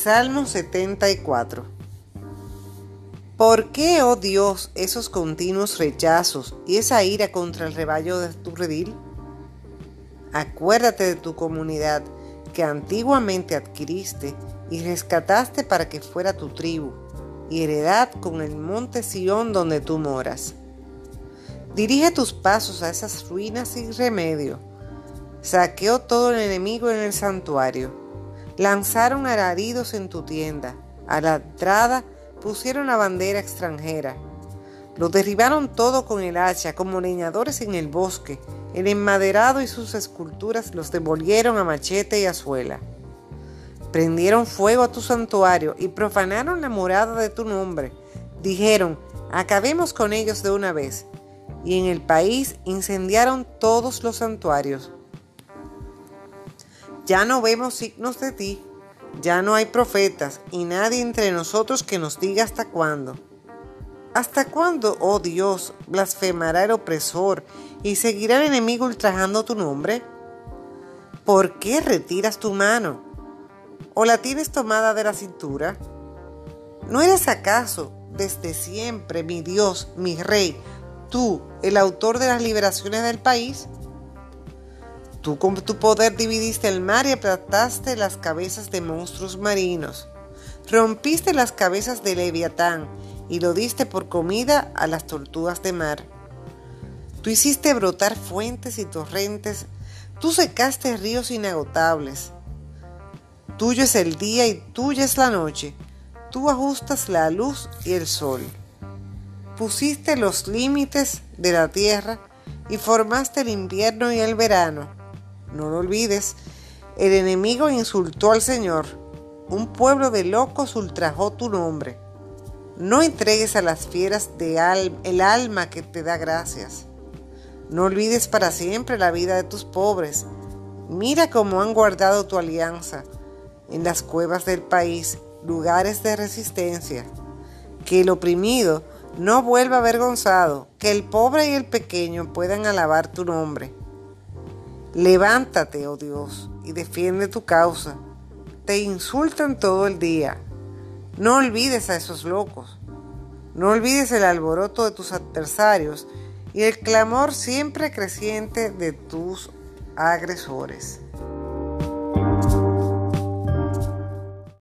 Salmo 74. ¿Por qué, oh Dios, esos continuos rechazos y esa ira contra el rebaño de tu redil? Acuérdate de tu comunidad que antiguamente adquiriste y rescataste para que fuera tu tribu y heredad con el monte Sión donde tú moras. Dirige tus pasos a esas ruinas sin remedio. Saqueó todo el enemigo en el santuario. Lanzaron alaridos en tu tienda. A la entrada pusieron la bandera extranjera. Lo derribaron todo con el hacha, como leñadores en el bosque. El enmaderado y sus esculturas los devolvieron a machete y a suela. Prendieron fuego a tu santuario y profanaron la morada de tu nombre. Dijeron, acabemos con ellos de una vez. Y en el país incendiaron todos los santuarios. Ya no vemos signos de ti, ya no hay profetas y nadie entre nosotros que nos diga hasta cuándo. ¿Hasta cuándo, oh Dios, blasfemará el opresor y seguirá el enemigo ultrajando tu nombre? ¿Por qué retiras tu mano? ¿O la tienes tomada de la cintura? ¿No eres acaso desde siempre mi Dios, mi Rey, tú, el autor de las liberaciones del país? Tú con tu poder dividiste el mar y aplastaste las cabezas de monstruos marinos. Rompiste las cabezas de Leviatán y lo diste por comida a las tortugas de mar. Tú hiciste brotar fuentes y torrentes, tú secaste ríos inagotables. Tuyo es el día y tuya es la noche, tú ajustas la luz y el sol. Pusiste los límites de la tierra y formaste el invierno y el verano no lo olvides, el enemigo insultó al Señor. Un pueblo de locos ultrajó tu nombre. No entregues a las fieras de el alma que te da gracias. No olvides para siempre la vida de tus pobres. Mira cómo han guardado tu alianza en las cuevas del país, lugares de resistencia. Que el oprimido no vuelva avergonzado, que el pobre y el pequeño puedan alabar tu nombre. Levántate, oh Dios, y defiende tu causa. Te insultan todo el día. No olvides a esos locos. No olvides el alboroto de tus adversarios y el clamor siempre creciente de tus agresores.